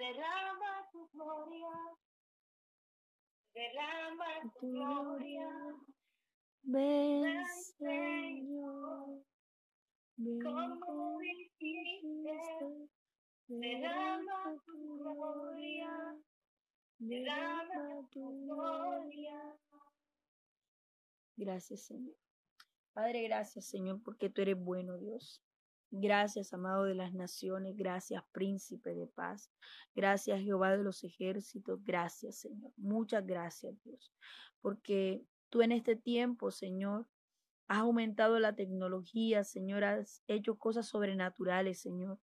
Derrama tu gloria. Derrama tu gloria. Ven, Señor. Ven Como dijiste, derrama tu gloria. Derrama tu gloria. Gracias, Señor. Padre, gracias, Señor, porque tú eres bueno, Dios. Gracias, amado de las naciones. Gracias, príncipe de paz. Gracias, Jehová de los ejércitos. Gracias, Señor. Muchas gracias, Dios. Porque tú en este tiempo, Señor, has aumentado la tecnología, Señor. Has hecho cosas sobrenaturales, Señor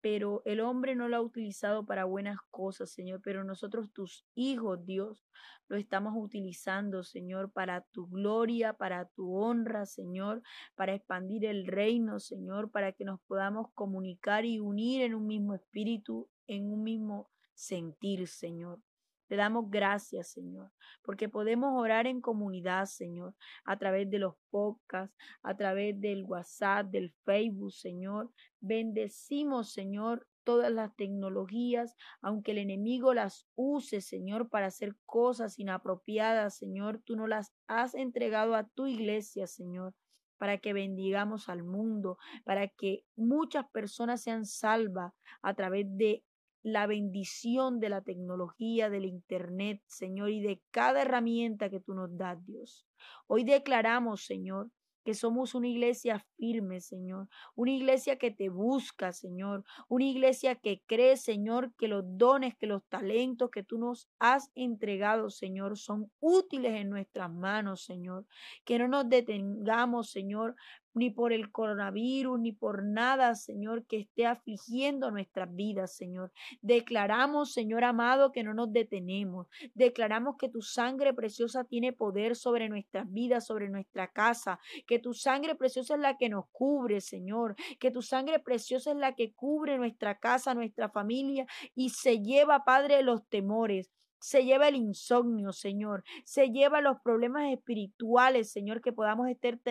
pero el hombre no lo ha utilizado para buenas cosas, Señor, pero nosotros, tus hijos, Dios, lo estamos utilizando, Señor, para tu gloria, para tu honra, Señor, para expandir el reino, Señor, para que nos podamos comunicar y unir en un mismo espíritu, en un mismo sentir, Señor. Te damos gracias, Señor, porque podemos orar en comunidad, Señor, a través de los podcasts, a través del WhatsApp, del Facebook, Señor. Bendecimos, Señor, todas las tecnologías, aunque el enemigo las use, Señor, para hacer cosas inapropiadas, Señor, tú no las has entregado a tu iglesia, Señor para que bendigamos al mundo, para que muchas personas sean salvas a través de la bendición de la tecnología, del Internet, Señor, y de cada herramienta que tú nos das, Dios. Hoy declaramos, Señor, que somos una iglesia firme, Señor, una iglesia que te busca, Señor, una iglesia que cree, Señor, que los dones, que los talentos que tú nos has entregado, Señor, son útiles en nuestras manos, Señor, que no nos detengamos, Señor, ni por el coronavirus, ni por nada, Señor, que esté afligiendo nuestras vidas, Señor. Declaramos, Señor amado, que no nos detenemos. Declaramos que tu sangre preciosa tiene poder sobre nuestras vidas, sobre nuestra casa, que tu sangre preciosa es la que nos cubre, Señor, que tu sangre preciosa es la que cubre nuestra casa, nuestra familia y se lleva, Padre, los temores se lleva el insomnio, Señor, se lleva los problemas espirituales, Señor, que podamos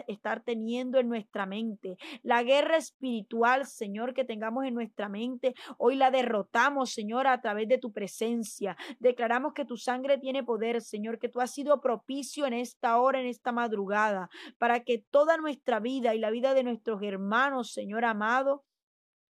estar teniendo en nuestra mente. La guerra espiritual, Señor, que tengamos en nuestra mente, hoy la derrotamos, Señor, a través de tu presencia. Declaramos que tu sangre tiene poder, Señor, que tú has sido propicio en esta hora, en esta madrugada, para que toda nuestra vida y la vida de nuestros hermanos, Señor amado,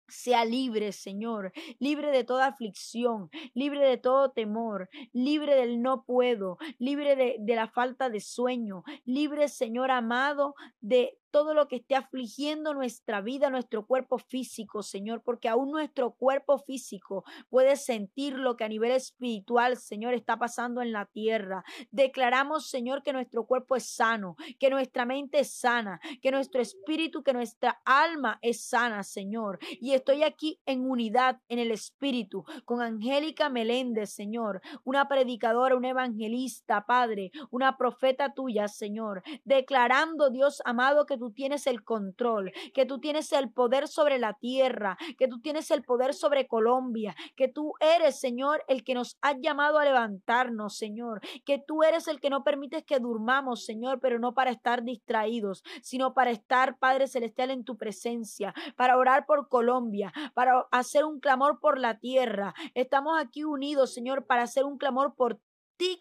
sea libre, Señor, libre de toda aflicción, libre de todo temor, libre del no puedo, libre de, de, la falta de sueño, libre, Señor amado, de todo lo que esté afligiendo nuestra vida, nuestro cuerpo físico, Señor, porque aún nuestro cuerpo físico puede sentir lo que a nivel espiritual, Señor, está pasando en la tierra. Declaramos, Señor, que nuestro cuerpo es sano, que nuestra mente es sana, que nuestro espíritu, que nuestra alma es sana, Señor. Y estoy aquí en unidad en el espíritu con Angélica Meléndez, Señor, una predicadora, una evangelista, Padre, una profeta tuya, Señor, declarando, Dios amado, que tú tienes el control, que tú tienes el poder sobre la tierra, que tú tienes el poder sobre Colombia, que tú eres, Señor, el que nos ha llamado a levantarnos, Señor, que tú eres el que no permites que durmamos, Señor, pero no para estar distraídos, sino para estar, Padre Celestial, en tu presencia, para orar por Colombia, para hacer un clamor por la tierra. Estamos aquí unidos, Señor, para hacer un clamor por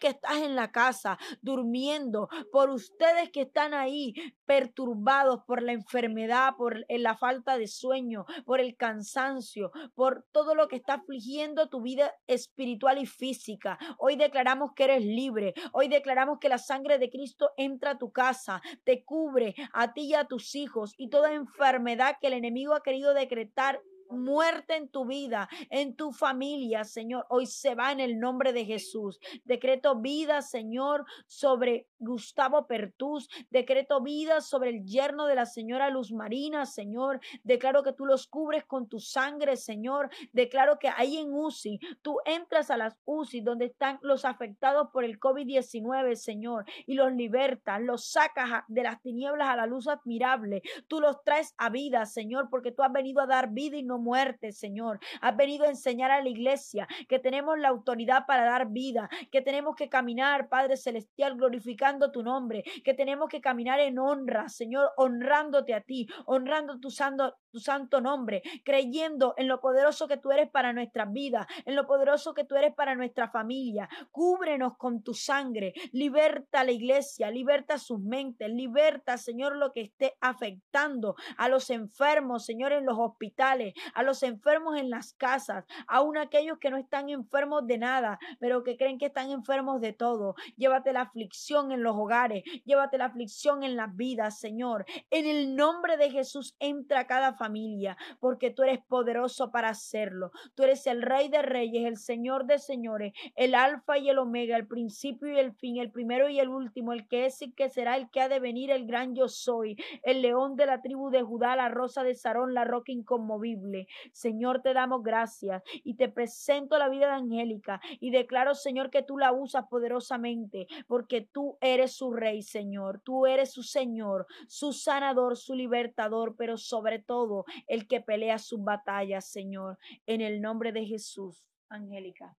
que estás en la casa durmiendo, por ustedes que están ahí perturbados por la enfermedad, por la falta de sueño, por el cansancio, por todo lo que está afligiendo tu vida espiritual y física. Hoy declaramos que eres libre. Hoy declaramos que la sangre de Cristo entra a tu casa, te cubre a ti y a tus hijos y toda enfermedad que el enemigo ha querido decretar muerte en tu vida, en tu familia, Señor. Hoy se va en el nombre de Jesús. Decreto vida, Señor, sobre Gustavo Pertús. Decreto vida sobre el yerno de la señora Luz Marina, Señor. Declaro que tú los cubres con tu sangre, Señor. Declaro que ahí en UCI, tú entras a las UCI donde están los afectados por el COVID-19, Señor, y los libertas, los sacas de las tinieblas a la luz admirable. Tú los traes a vida, Señor, porque tú has venido a dar vida y no muerte, Señor. Has venido a enseñar a la iglesia que tenemos la autoridad para dar vida, que tenemos que caminar, Padre Celestial, glorificando tu nombre, que tenemos que caminar en honra, Señor, honrándote a ti, honrando tu santo, tu santo nombre, creyendo en lo poderoso que tú eres para nuestras vidas, en lo poderoso que tú eres para nuestra familia. Cúbrenos con tu sangre, liberta a la iglesia, liberta sus mentes, liberta, Señor, lo que esté afectando a los enfermos, Señor, en los hospitales, a los enfermos en las casas, aún aquellos que no están enfermos de nada, pero que creen que están enfermos de todo. Llévate la aflicción en los hogares, llévate la aflicción en las vidas, Señor. En el nombre de Jesús entra a cada familia, porque tú eres poderoso para hacerlo. Tú eres el Rey de Reyes, el Señor de Señores, el Alfa y el Omega, el principio y el fin, el primero y el último, el que es y que será, el que ha de venir, el gran yo soy, el león de la tribu de Judá, la rosa de Sarón, la roca inconmovible. Señor, te damos gracias y te presento la vida de Angélica y declaro, Señor, que tú la usas poderosamente, porque tú eres su Rey, Señor. Tú eres su Señor, su sanador, su libertador, pero sobre todo el que pelea sus batallas, Señor. En el nombre de Jesús, Angélica.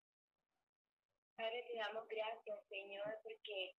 Padre, te damos gracias, Señor, porque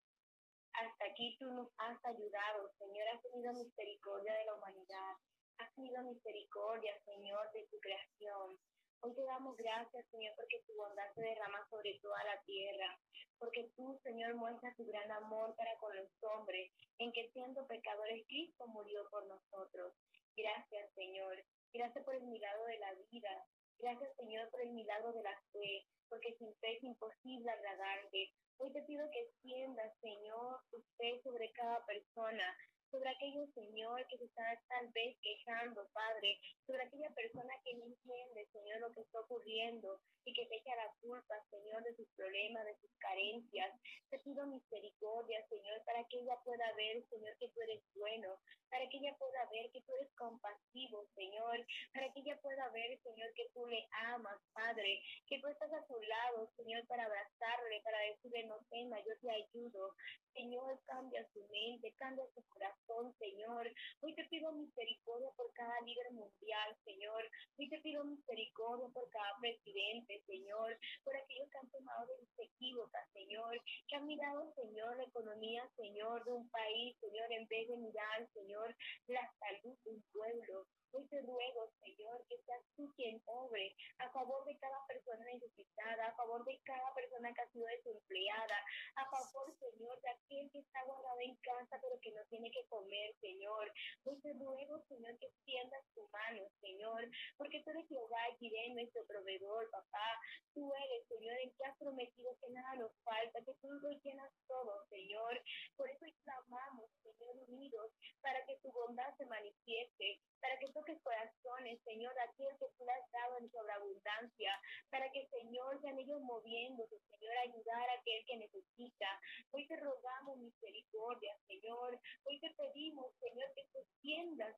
hasta aquí tú nos has ayudado, Señor, has tenido misericordia de la humanidad, has tenido misericordia, Señor, de tu creación. Hoy te damos gracias, Señor, porque tu bondad se derrama sobre toda la tierra, porque tú, Señor, muestras tu gran amor para con los hombres, en que siendo pecadores, Cristo murió por nosotros. Gracias, Señor. Gracias por el milagro de la vida. Gracias, Señor, por el milagro de la fe, porque sin fe es imposible agradarte. Hoy te pido que extiendas, Señor, tu fe sobre cada persona, sobre aquellos, Señor, que se están tal vez quejando, Padre, sobre aquella persona que no entiende, Señor, lo que está ocurriendo y que te echa la culpa, Señor, de sus problemas, de sus carencias. Te pido misericordia, Señor, para que ella pueda ver, Señor, que tú eres bueno, para que ella pueda ver que tú eres compasivo, Señor, para que ella pueda ver, Señor, que tú le amas, Padre, que tú estás a su lado, Señor, para abrazarle, para decirle, no tema, yo te ayudo. Señor, cambia su mente, cambia su corazón, Señor. Hoy te pido misericordia por cada líder mundial, Señor. Hoy te pido misericordia por cada presidente, Señor, por aquellos que han tomado equívocas, Señor, que han mirado, Señor, la economía, Señor, de un país, Señor, en vez de mirar, Señor, la salud de un pueblo. Hoy te ruego, Señor, que seas tú quien obre a favor de cada persona necesitada, a favor de cada persona que ha sido desempleada, a favor, Señor, de aquel que está guardado en casa pero que no tiene que comer, Señor. Hoy te ruego, Señor, que extiendas tu mano, Señor, porque tú eres Jehová y nuestro proveedor, papá. Tú eres, Señor, en que has prometido que nada nos falta, que tú lo llenas todo, Señor. Por eso clamamos, Señor, unidos, para que tu bondad se manifieste, para que toques corazones, Señor, aquel que tú le has dado en sobreabundancia, para que, Señor, sean ellos moviéndose, Señor, ayudar a aquel que necesita. Hoy te rogamos misericordia, Señor. Hoy te pedimos, Señor, que tú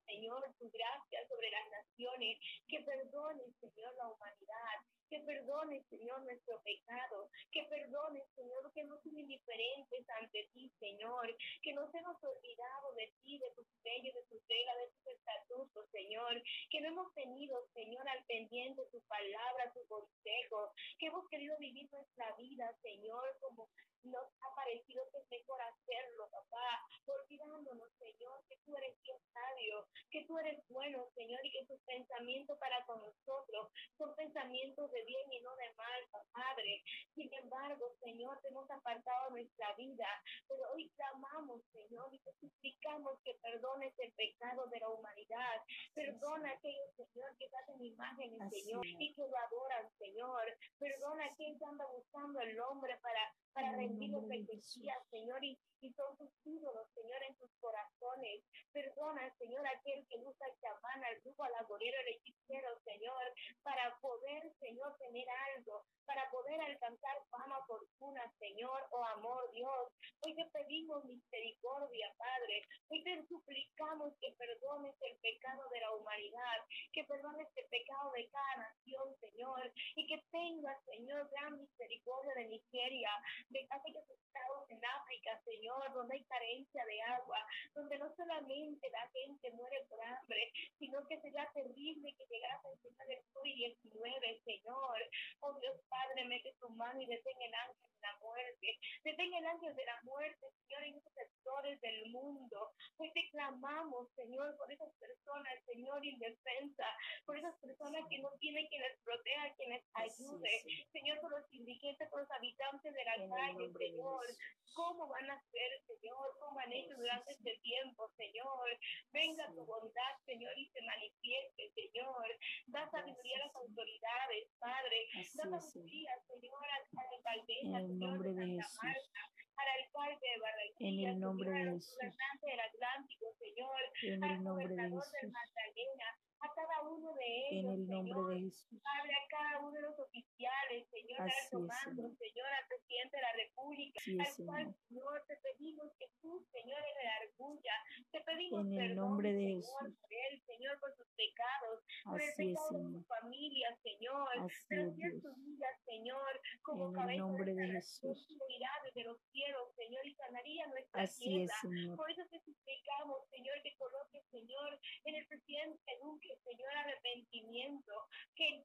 Señor, tu gracia sobre las naciones, que perdones, Señor, la humanidad, que perdone, Señor, nuestro pecado, que perdone, Señor, que no sean indiferentes ante ti, Señor, que no se hemos olvidado de ti, de tus leyes, de tus reglas, de tus estatutos, Señor, que no hemos tenido, Señor, al pendiente tu palabra, tu consejo, que hemos querido vivir nuestra vida, Señor, como nos ha parecido que es mejor hacerlo, papá, olvidándonos, Señor, que tú eres Dios sabio, que tú eres bueno, Señor, y que tus pensamientos para con nosotros son pensamientos de bien y no de mal, Padre. Sin embargo, Señor, te hemos apartado nuestra vida, pero hoy clamamos, Señor, y te suplicamos que perdones el pecado de la humanidad. Perdona a aquellos, Señor, que hacen imágenes, Señor, y que lo adoran, Señor. Perdona a quien anda buscando el hombre para, para rendir lo que Señor, y, y son tus ídolos, Señor, en tus corazones. Perdona, Señor, aquel que usa el chamán, al grupo, al agorero, el hechicero, Señor, para poder, Señor, tener algo, para poder alcanzar fama, fortuna, Señor, o amor, Dios. Hoy te pedimos misericordia, Padre. Hoy te suplicamos que perdones el pecado de la humanidad, que perdones el pecado de cada nación, Señor Señor, y que tenga, Señor, gran misericordia de Nigeria, de aquellos estados en África, Señor, donde hay carencia de agua, donde no solamente la gente muere por hambre, sino que sería terrible que llegase el Señor del COVID-19, Señor. Oh Dios Padre, mete tu mano y detén el ángel de la muerte. Detén el ángel de la muerte, Señor, en esos sectores del mundo. Hoy te clamamos, Señor, por esas personas, Señor, indefensa, por esas personas que no tienen quien les proteja, quien les ayude. Señor, por los indigentes, por los habitantes de la calle, Señor. ¿Cómo van a ser, Señor? ¿Cómo han hecho durante este tiempo, Señor? Venga tu bondad, Señor, y se manifieste, Señor. Da sabiduría a las autoridades, Padre. Da sabiduría, Señor, a la alcaldesa, En el nombre de Jesús. al alcalde de Barranquilla, En el nombre de Señor, al Jesús. del Atlántico, Señor, En al el nombre de gobernador del Jesús. Magdalena, a cada uno de En ellos, el nombre Señor. de Jesús. Padre, a cada uno de los oficiales, Señor, Así al es, comando, Señor. Al presidente de la República, Así es, al cual, Señor. Te pedimos que tú, Señor, en el argulla, te pedimos En el perdón, nombre de Señor, Jesús. por él, Señor, por sus pecados, por el Así es, pecado de su familia, Señor, Así pero es, si es Dios. tu vida, Señor, como En el cabeza nombre de de Jesús. desde los cielos, Señor, y sanaría nuestra Así es, tierra. Señor. Por eso te suplicamos, Señor, que coloque, Señor, en el presidente Duque, Señor, arrepentimiento, que el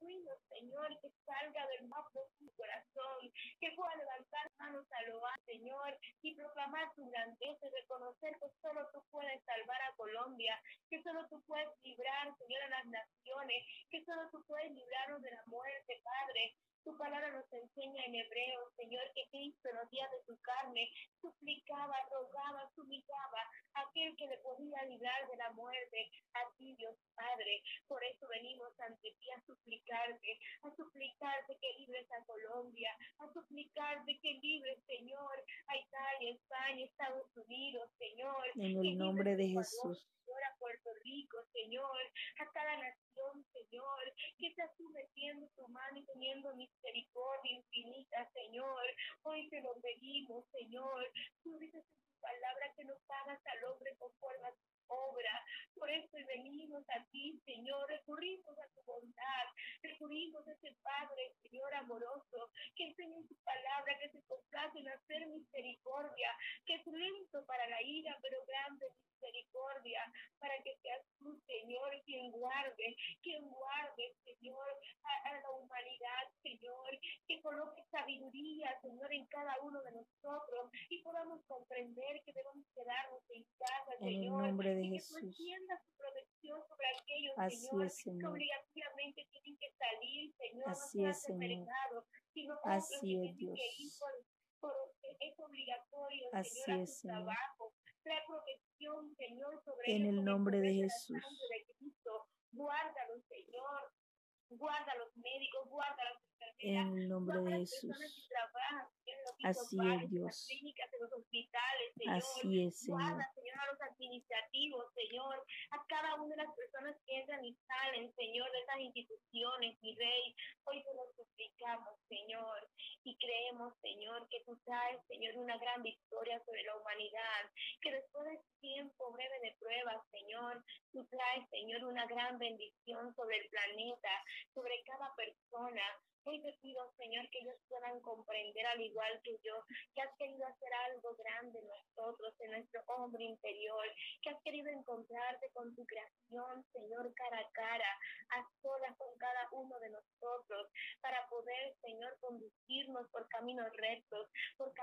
Señor, que salga del más profundo corazón, que pueda levantar manos a lo alto, Señor, y proclamar tu grandeza y reconocer que solo tú puedes salvar a Colombia, que solo tú puedes librar, Señor, a las naciones, que solo tú puedes librarnos de la muerte, Padre. Tu palabra nos enseña en hebreo, Señor, que Cristo en los días de su carne suplicaba, rogaba, suplicaba a aquel que le podía librar de la muerte, a ti, Dios Padre. Por eso venimos ante ti a suplicarte, a suplicarte que libres a Colombia, a suplicarte que libres, Señor, a Italia, España, Estados Unidos, Señor. En el nombre de Jesús. Señor, a Puerto Rico, Señor, a cada nación, Señor, que estás tú metiendo tu mano y teniendo misericordia infinita, Señor. Hoy te lo pedimos, Señor. Tú dices en tu palabra que no pagas al hombre conforme a obra. Por eso venimos a ti, Señor. Recurrimos a tu bondad. Recurrimos a ese Padre, Señor amoroso, que enseña en tu palabra que se complace en hacer misericordia, que es lento para la ira, pero grande misericordia, para que seas tú, Señor, quien guarde, quien guarde, Señor, a, a la humanidad, Señor, que coloque sabiduría, Señor, en cada uno de nosotros y podamos comprender que debemos quedarnos en casa, En el Señor, nombre de tú Jesús. Así es, Señor. Así es, de Señor. Así es, Dios. Así es, Señor. En el nombre de Jesús. de. Guárdalos, Señor. Guarda a los médicos, guarda a las En el nombre de Jesús. Así es, Dios. Así es, Señor. A los administrativos, Señor, a cada una de las personas que entran y salen, Señor, de estas instituciones, mi Rey. Hoy te lo suplicamos, Señor, y creemos, Señor, que tú traes, Señor, una gran victoria sobre la humanidad, que después de tiempo breve de pruebas, Señor, tú traes, Señor, una gran bendición sobre el planeta, sobre cada persona. Hoy te pido, Señor, que ellos puedan comprender al igual que yo, que has querido hacer algo grande en nosotros, en nuestro hombre interior, que has querido encontrarte con tu creación, Señor, cara a cara, a solas con cada uno de nosotros, para poder, Señor, conducirnos por caminos rectos, por caminos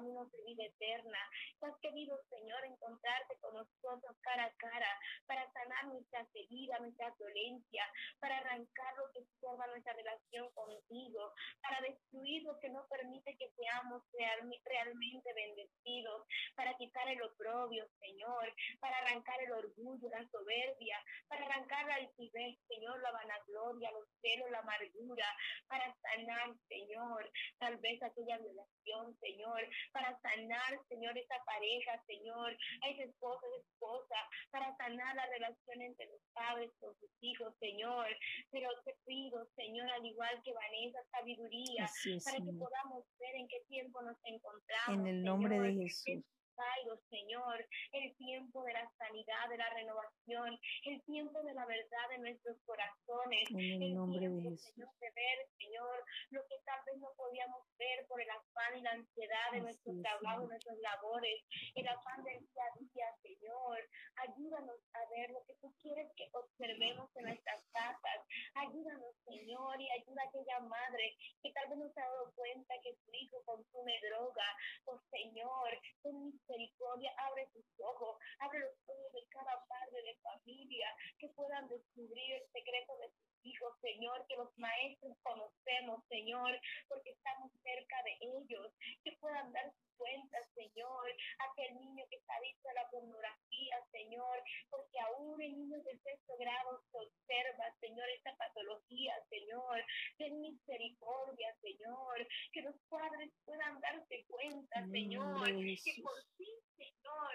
caminos de vida eterna. Que has querido, Señor, encontrarte con nosotros cara a cara, para sanar nuestras heridas, nuestra violencia, para arrancar lo que estorba nuestra relación contigo, para destruir lo que no permite que seamos real- realmente bendecidos, para quitar el oprobio, Señor, para arrancar el orgullo, la soberbia, para arrancar la altivez, Señor, la vanagloria, los celos, la amargura, para sanar, Señor, tal vez aquella violación, Señor, para sanar, Señor, esa pareja, Señor, a ese esposo, esa esposa, para sanar la relación entre los padres con sus hijos, Señor. Pero te pido, Señor, al igual que Vanessa, sabiduría, es, para que Señor. podamos ver en qué tiempo nos encontramos. En el nombre Señor, de Jesús. Señor, el tiempo de la sanidad, de la renovación, el tiempo de la verdad de nuestros corazones, En el nombre de tiempo, Jesús. Señor, de ver, Señor, lo que vez no podíamos ver por el afán y la ansiedad de nuestros es, trabajos, Señor. nuestras labores, el afán del día a día, Señor. Ayúdanos a ver lo que tú quieres que observemos en nuestras casas. Ayúdanos, Señor, y ayuda a aquella madre que tal vez no se ha dado cuenta que su hijo consume droga. Oh, Señor, ten misericordia, abre tus ojos, abre los ojos de cada padre de familia, que puedan descubrir el secreto de sus hijos, Señor, que los maestros conocemos, Señor, porque estamos cerca de ellos, que puedan dar cuenta, Señor, aquel niño que está adicto a la pornografía, Señor, porque aún en niños de sexto grado se observa, Señor, esta patología, Señor, ten misericordia, Señor, que los padres puedan darse cuenta, En el Señor, que por fin, Señor,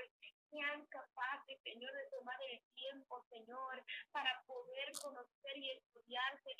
sean capaces, Señor, de tomar el tiempo, Señor, para poder conocer y estudiar, Señor,